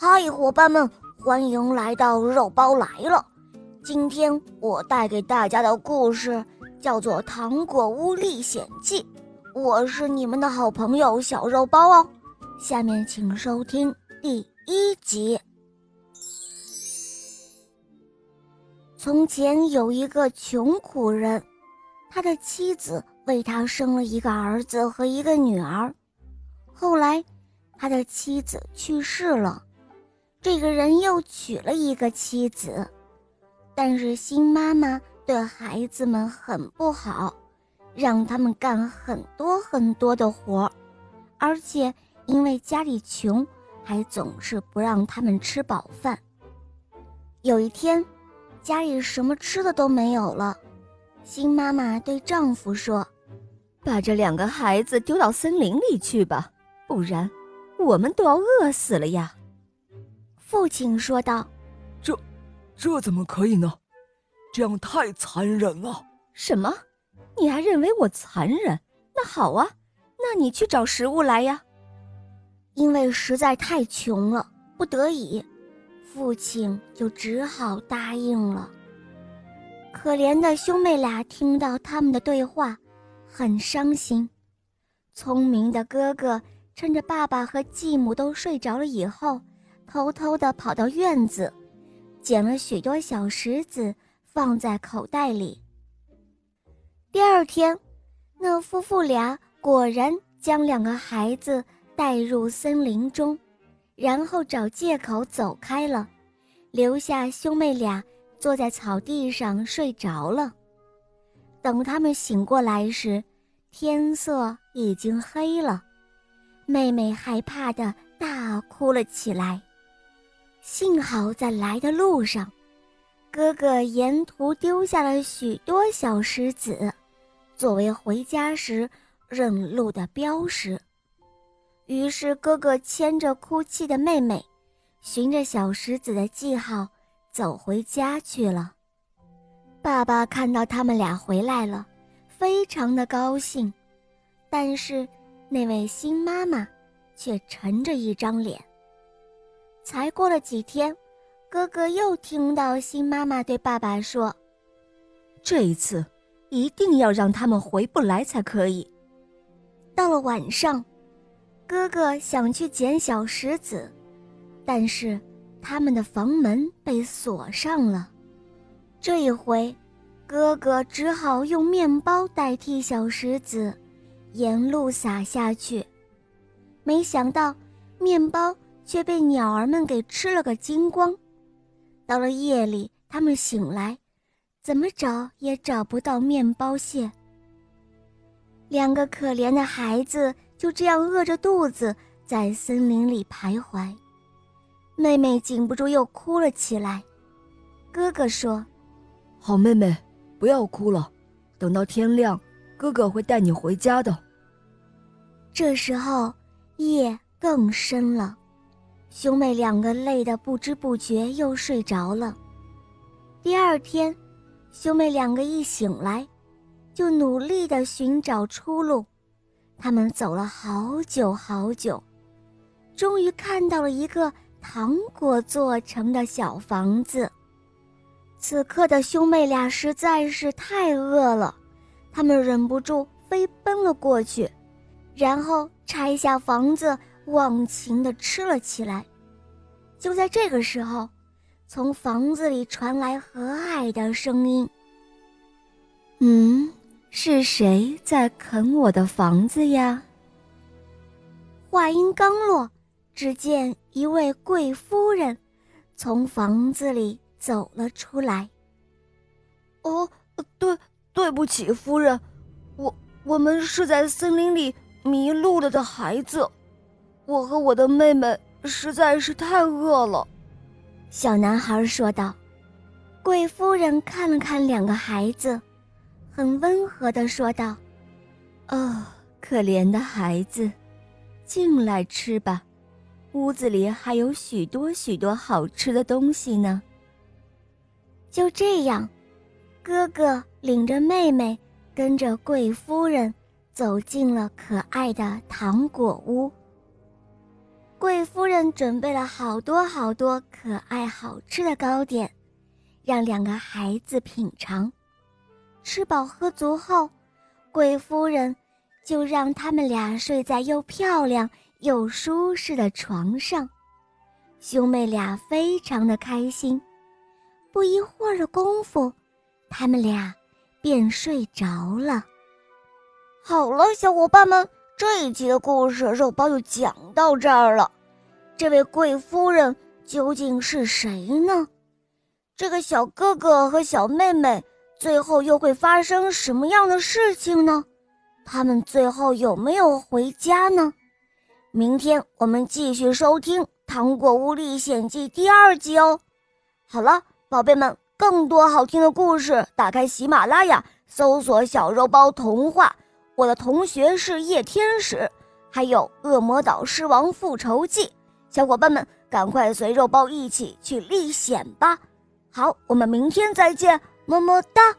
嗨，伙伴们，欢迎来到肉包来了。今天我带给大家的故事叫做《糖果屋历险记》，我是你们的好朋友小肉包哦。下面请收听第一集。从前有一个穷苦人，他的妻子为他生了一个儿子和一个女儿。后来，他的妻子去世了。这个人又娶了一个妻子，但是新妈妈对孩子们很不好，让他们干很多很多的活而且因为家里穷，还总是不让他们吃饱饭。有一天，家里什么吃的都没有了，新妈妈对丈夫说：“把这两个孩子丢到森林里去吧，不然我们都要饿死了呀。”父亲说道：“这，这怎么可以呢？这样太残忍了。”“什么？你还认为我残忍？那好啊，那你去找食物来呀。”因为实在太穷了，不得已，父亲就只好答应了。可怜的兄妹俩听到他们的对话，很伤心。聪明的哥哥趁着爸爸和继母都睡着了以后。偷偷地跑到院子，捡了许多小石子，放在口袋里。第二天，那夫妇俩果然将两个孩子带入森林中，然后找借口走开了，留下兄妹俩坐在草地上睡着了。等他们醒过来时，天色已经黑了，妹妹害怕的大哭了起来。幸好在来的路上，哥哥沿途丢下了许多小石子，作为回家时认路的标识。于是哥哥牵着哭泣的妹妹，循着小石子的记号走回家去了。爸爸看到他们俩回来了，非常的高兴，但是那位新妈妈却沉着一张脸。才过了几天，哥哥又听到新妈妈对爸爸说：“这一次一定要让他们回不来才可以。”到了晚上，哥哥想去捡小石子，但是他们的房门被锁上了。这一回，哥哥只好用面包代替小石子，沿路撒下去。没想到，面包。却被鸟儿们给吃了个精光。到了夜里，他们醒来，怎么找也找不到面包屑。两个可怜的孩子就这样饿着肚子在森林里徘徊。妹妹禁不住又哭了起来。哥哥说：“好妹妹，不要哭了，等到天亮，哥哥会带你回家的。”这时候，夜更深了。兄妹两个累得不知不觉又睡着了。第二天，兄妹两个一醒来，就努力地寻找出路。他们走了好久好久，终于看到了一个糖果做成的小房子。此刻的兄妹俩实在是太饿了，他们忍不住飞奔了过去，然后拆下房子。忘情地吃了起来。就在这个时候，从房子里传来和蔼的声音：“嗯，是谁在啃我的房子呀？”话音刚落，只见一位贵夫人从房子里走了出来。“哦，对，对不起，夫人，我我们是在森林里迷路了的孩子。”我和我的妹妹实在是太饿了，小男孩说道。贵夫人看了看两个孩子，很温和的说道：“哦，可怜的孩子，进来吃吧，屋子里还有许多许多好吃的东西呢。”就这样，哥哥领着妹妹，跟着贵夫人走进了可爱的糖果屋。贵夫人准备了好多好多可爱好吃的糕点，让两个孩子品尝。吃饱喝足后，贵夫人就让他们俩睡在又漂亮又舒适的床上。兄妹俩非常的开心。不一会儿的功夫，他们俩便睡着了。好了，小伙伴们，这一集的故事肉包就讲到这儿了。这位贵夫人究竟是谁呢？这个小哥哥和小妹妹最后又会发生什么样的事情呢？他们最后有没有回家呢？明天我们继续收听《糖果屋历险记》第二集哦。好了，宝贝们，更多好听的故事，打开喜马拉雅，搜索“小肉包童话”。我的同学是夜天使，还有《恶魔岛狮王复仇记》，小伙伴们赶快随肉包一起去历险吧！好，我们明天再见，么么哒。